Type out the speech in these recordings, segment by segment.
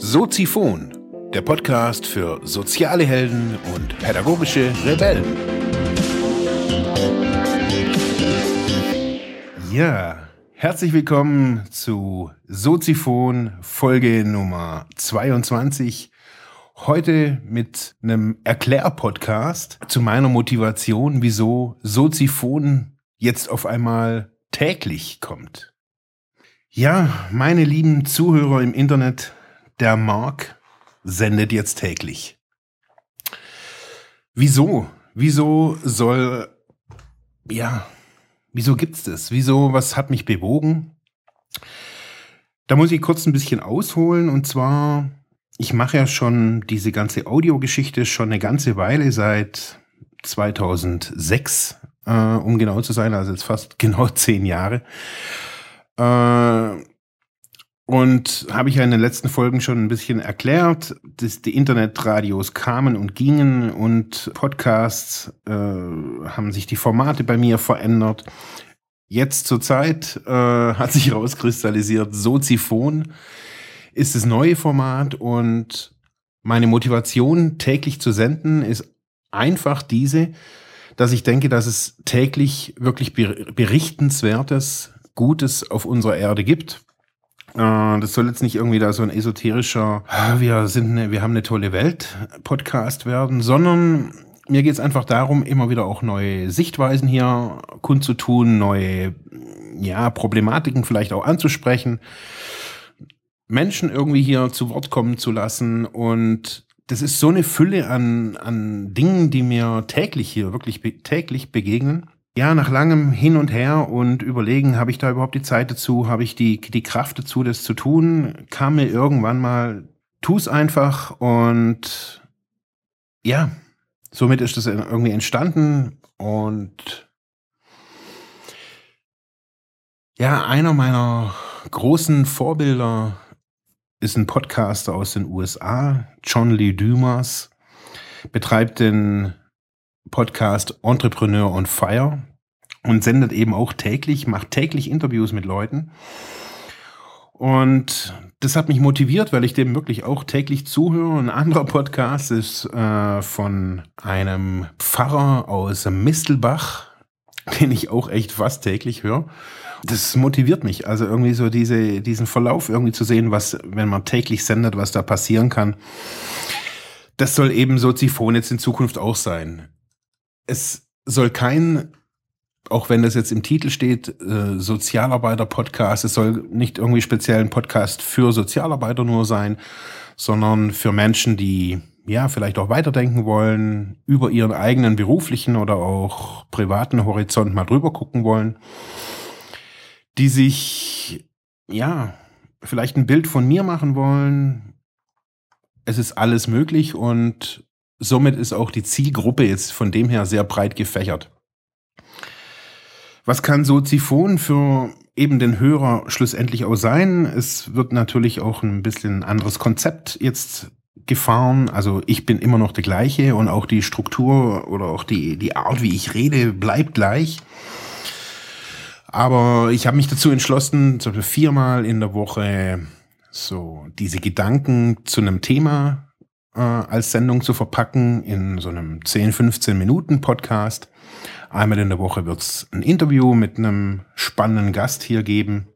Soziphon, der Podcast für soziale Helden und pädagogische Rebellen. Ja, herzlich willkommen zu Soziphon Folge Nummer 22. Heute mit einem Erklärpodcast zu meiner Motivation, wieso Soziphon jetzt auf einmal täglich kommt. Ja, meine lieben Zuhörer im Internet, der Mark sendet jetzt täglich. Wieso? Wieso soll, ja, wieso gibt's das? Wieso, was hat mich bewogen? Da muss ich kurz ein bisschen ausholen und zwar, ich mache ja schon diese ganze Audiogeschichte schon eine ganze Weile seit 2006, äh, um genau zu sein, also jetzt fast genau zehn Jahre. Äh, und habe ich ja in den letzten Folgen schon ein bisschen erklärt, dass die Internetradios kamen und gingen und Podcasts äh, haben sich die Formate bei mir verändert. Jetzt zur Zeit äh, hat sich herauskristallisiert, Soziphon ist das neue Format und meine Motivation täglich zu senden ist einfach diese, dass ich denke, dass es täglich wirklich berichtenswertes, Gutes auf unserer Erde gibt. Äh, das soll jetzt nicht irgendwie da so ein esoterischer, ah, wir sind eine, wir haben eine tolle Welt Podcast werden, sondern mir geht es einfach darum, immer wieder auch neue Sichtweisen hier kundzutun, neue ja, Problematiken vielleicht auch anzusprechen, Menschen irgendwie hier zu Wort kommen zu lassen und das ist so eine Fülle an, an Dingen, die mir täglich hier, wirklich be täglich begegnen. Ja, nach langem Hin und Her und Überlegen, habe ich da überhaupt die Zeit dazu, habe ich die, die Kraft dazu, das zu tun, kam mir irgendwann mal, tu es einfach und ja, somit ist das irgendwie entstanden und ja, einer meiner großen Vorbilder ist ein Podcaster aus den USA, John Lee Dumas, betreibt den Podcast Entrepreneur on Fire und sendet eben auch täglich, macht täglich Interviews mit Leuten. Und das hat mich motiviert, weil ich dem wirklich auch täglich zuhöre. Ein anderer Podcast ist äh, von einem Pfarrer aus Mistelbach, den ich auch echt fast täglich höre. Das motiviert mich, also irgendwie so diese, diesen Verlauf irgendwie zu sehen, was, wenn man täglich sendet, was da passieren kann. Das soll eben Soziphon jetzt in Zukunft auch sein. Es soll kein, auch wenn das jetzt im Titel steht, äh, Sozialarbeiter-Podcast, es soll nicht irgendwie speziell ein Podcast für Sozialarbeiter nur sein, sondern für Menschen, die ja vielleicht auch weiterdenken wollen, über ihren eigenen beruflichen oder auch privaten Horizont mal drüber gucken wollen, die sich ja vielleicht ein Bild von mir machen wollen. Es ist alles möglich und somit ist auch die Zielgruppe jetzt von dem her sehr breit gefächert. Was kann Soziphon für eben den Hörer schlussendlich auch sein? Es wird natürlich auch ein bisschen ein anderes Konzept jetzt gefahren. Also ich bin immer noch der gleiche und auch die Struktur oder auch die, die Art, wie ich rede, bleibt gleich. Aber ich habe mich dazu entschlossen, viermal in der Woche so diese Gedanken zu einem Thema äh, als Sendung zu verpacken in so einem 10, 15 Minuten Podcast. Einmal in der Woche wird es ein Interview mit einem spannenden Gast hier geben.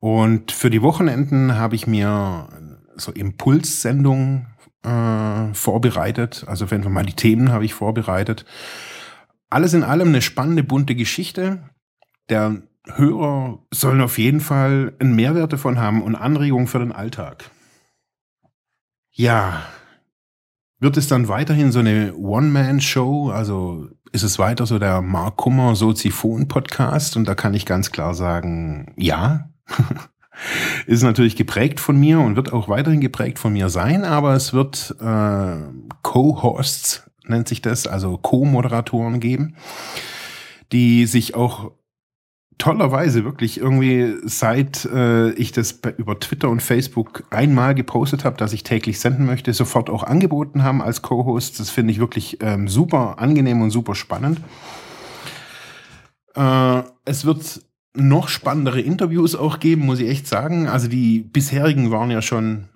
Und für die Wochenenden habe ich mir so Impulssendungen äh, vorbereitet. Also wenn wir mal die Themen habe ich vorbereitet. Alles in allem eine spannende, bunte Geschichte. Der Hörer sollen auf jeden Fall einen Mehrwert davon haben und Anregungen für den Alltag. Ja, wird es dann weiterhin so eine One-Man-Show? Also ist es weiter so der Mark Kummer Soziphon-Podcast? Und da kann ich ganz klar sagen, ja. ist natürlich geprägt von mir und wird auch weiterhin geprägt von mir sein, aber es wird äh, Co-Hosts, nennt sich das, also Co-Moderatoren geben, die sich auch tollerweise wirklich irgendwie, seit äh, ich das bei, über Twitter und Facebook einmal gepostet habe, dass ich täglich senden möchte, sofort auch angeboten haben als Co-Host. Das finde ich wirklich ähm, super angenehm und super spannend. Äh, es wird noch spannendere Interviews auch geben, muss ich echt sagen. Also die bisherigen waren ja schon,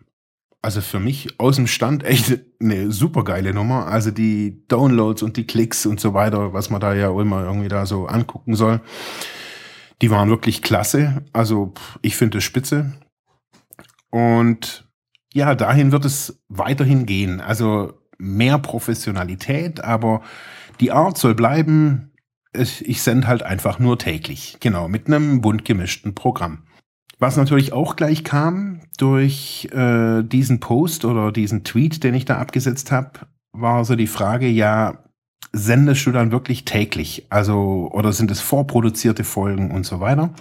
also für mich aus dem Stand echt eine super geile Nummer. Also die Downloads und die Klicks und so weiter, was man da ja immer irgendwie da so angucken soll, die waren wirklich klasse. Also ich finde es spitze. Und ja, dahin wird es weiterhin gehen. Also mehr Professionalität, aber die Art soll bleiben. Ich sende halt einfach nur täglich. Genau, mit einem bunt gemischten Programm. Was natürlich auch gleich kam durch äh, diesen Post oder diesen Tweet, den ich da abgesetzt habe, war so die Frage, ja, sendest du dann wirklich täglich? Also, oder sind es vorproduzierte Folgen und so weiter?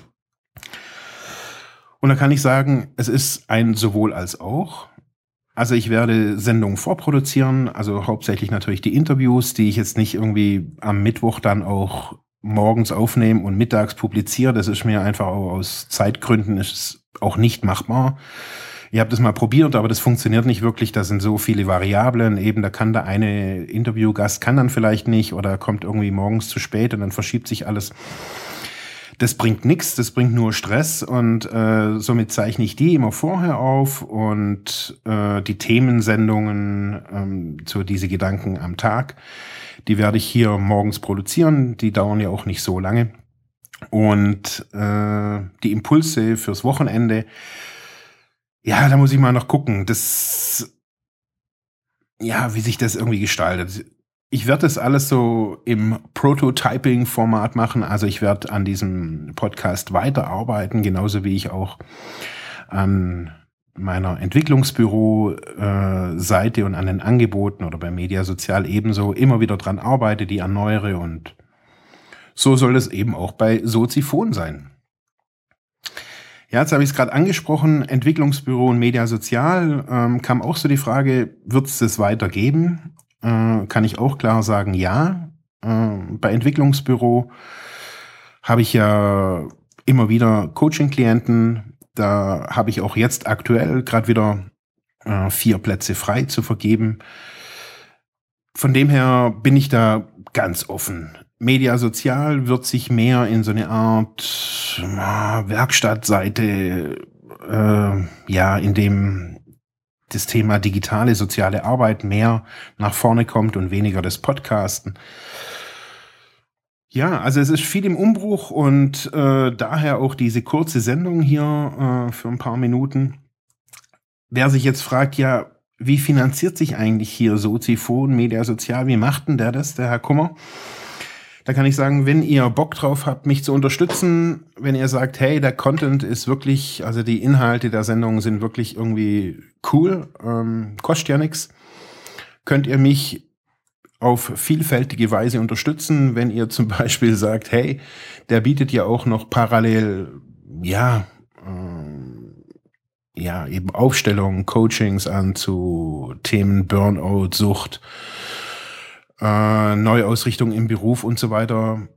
Und da kann ich sagen, es ist ein sowohl als auch. Also ich werde Sendungen vorproduzieren, also hauptsächlich natürlich die Interviews, die ich jetzt nicht irgendwie am Mittwoch dann auch morgens aufnehme und mittags publiziere. Das ist mir einfach auch aus Zeitgründen ist auch nicht machbar. Ihr habt es mal probiert, aber das funktioniert nicht wirklich. Da sind so viele Variablen. Eben, da kann der eine Interviewgast kann dann vielleicht nicht oder kommt irgendwie morgens zu spät und dann verschiebt sich alles das bringt nichts, das bringt nur Stress und äh, somit zeichne ich die immer vorher auf und äh, die Themensendungen ähm, zu diese Gedanken am Tag, die werde ich hier morgens produzieren, die dauern ja auch nicht so lange und äh, die Impulse fürs Wochenende, ja, da muss ich mal noch gucken, das ja, wie sich das irgendwie gestaltet ich werde das alles so im Prototyping-Format machen. Also ich werde an diesem Podcast weiterarbeiten, genauso wie ich auch an meiner Entwicklungsbüro-Seite äh, und an den Angeboten oder bei Media Sozial ebenso immer wieder dran arbeite, die erneuere und so soll es eben auch bei Soziphon sein. Ja, jetzt habe ich es gerade angesprochen, Entwicklungsbüro und Media Sozial, ähm, kam auch so die Frage, wird es das weitergeben? äh, kann ich auch klar sagen, ja. Äh, bei Entwicklungsbüro habe ich ja immer wieder Coaching-Klienten. Da habe ich auch jetzt aktuell gerade wieder äh, vier Plätze frei zu vergeben. Von dem her bin ich da ganz offen. Media Sozial wird sich mehr in so eine Art Werkstattseite, äh, ja, in dem das Thema digitale soziale Arbeit mehr nach vorne kommt und weniger das Podcasten. Ja, also es ist viel im Umbruch und äh, daher auch diese kurze Sendung hier äh, für ein paar Minuten. Wer sich jetzt fragt, ja, wie finanziert sich eigentlich hier Soziphon, Media Sozial, wie macht denn der das, der Herr Kummer? Da kann ich sagen, wenn ihr Bock drauf habt, mich zu unterstützen, wenn ihr sagt, hey, der Content ist wirklich, also die Inhalte der Sendung sind wirklich irgendwie cool, ähm, kostet ja nichts, könnt ihr mich auf vielfältige Weise unterstützen, wenn ihr zum Beispiel sagt, hey, der bietet ja auch noch parallel, ja, ähm, ja, eben Aufstellungen, Coachings an zu Themen Burnout, Sucht, äh, Neuausrichtung im Beruf und so weiter.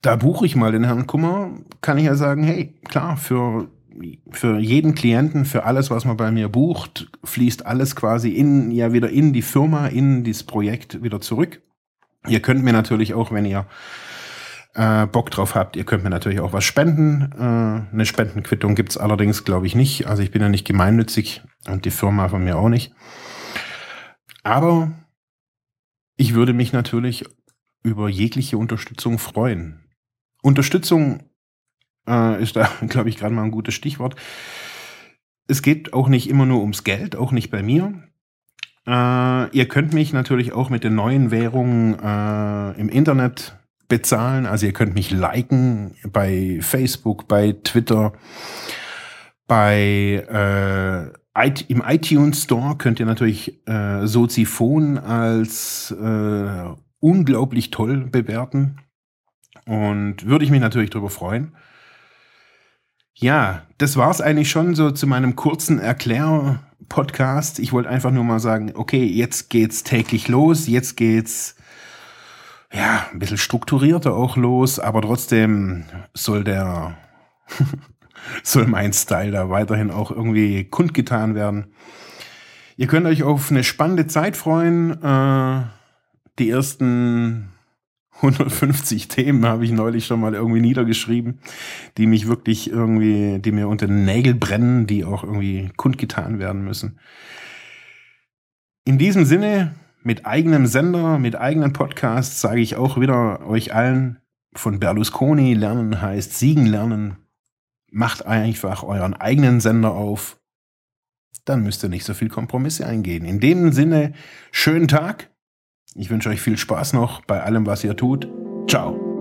Da buche ich mal den Herrn Kummer, kann ich ja sagen, hey, klar, für, für jeden Klienten, für alles, was man bei mir bucht, fließt alles quasi in, ja, wieder in die Firma, in dieses Projekt wieder zurück. Ihr könnt mir natürlich auch, wenn ihr äh, Bock drauf habt, ihr könnt mir natürlich auch was spenden. Äh, eine Spendenquittung gibt's allerdings, glaube ich, nicht. Also ich bin ja nicht gemeinnützig und die Firma von mir auch nicht. Aber ich würde mich natürlich über jegliche Unterstützung freuen. Unterstützung äh, ist da, glaube ich, gerade mal ein gutes Stichwort. Es geht auch nicht immer nur ums Geld, auch nicht bei mir. Äh, ihr könnt mich natürlich auch mit den neuen Währungen äh, im Internet bezahlen. Also ihr könnt mich liken bei Facebook, bei Twitter, bei äh, im iTunes Store könnt ihr natürlich äh, Soziphon als äh, unglaublich toll bewerten. Und würde ich mich natürlich darüber freuen. Ja, das war es eigentlich schon so zu meinem kurzen Erklär-Podcast. Ich wollte einfach nur mal sagen, okay, jetzt geht's täglich los, jetzt geht's ja ein bisschen strukturierter auch los, aber trotzdem soll der soll mein Style da weiterhin auch irgendwie kundgetan werden. Ihr könnt euch auf eine spannende Zeit freuen. Äh, die ersten 150 Themen habe ich neulich schon mal irgendwie niedergeschrieben, die mich wirklich irgendwie, die mir unter den Nägeln brennen, die auch irgendwie kundgetan werden müssen. In diesem Sinne, mit eigenem Sender, mit eigenen Podcasts, sage ich auch wieder euch allen, von Berlusconi lernen heißt siegen lernen. Macht einfach euren eigenen Sender auf. Dann müsst ihr nicht so viel Kompromisse eingehen. In dem Sinne, schönen Tag. Ich wünsche euch viel Spaß noch bei allem, was ihr tut. Ciao.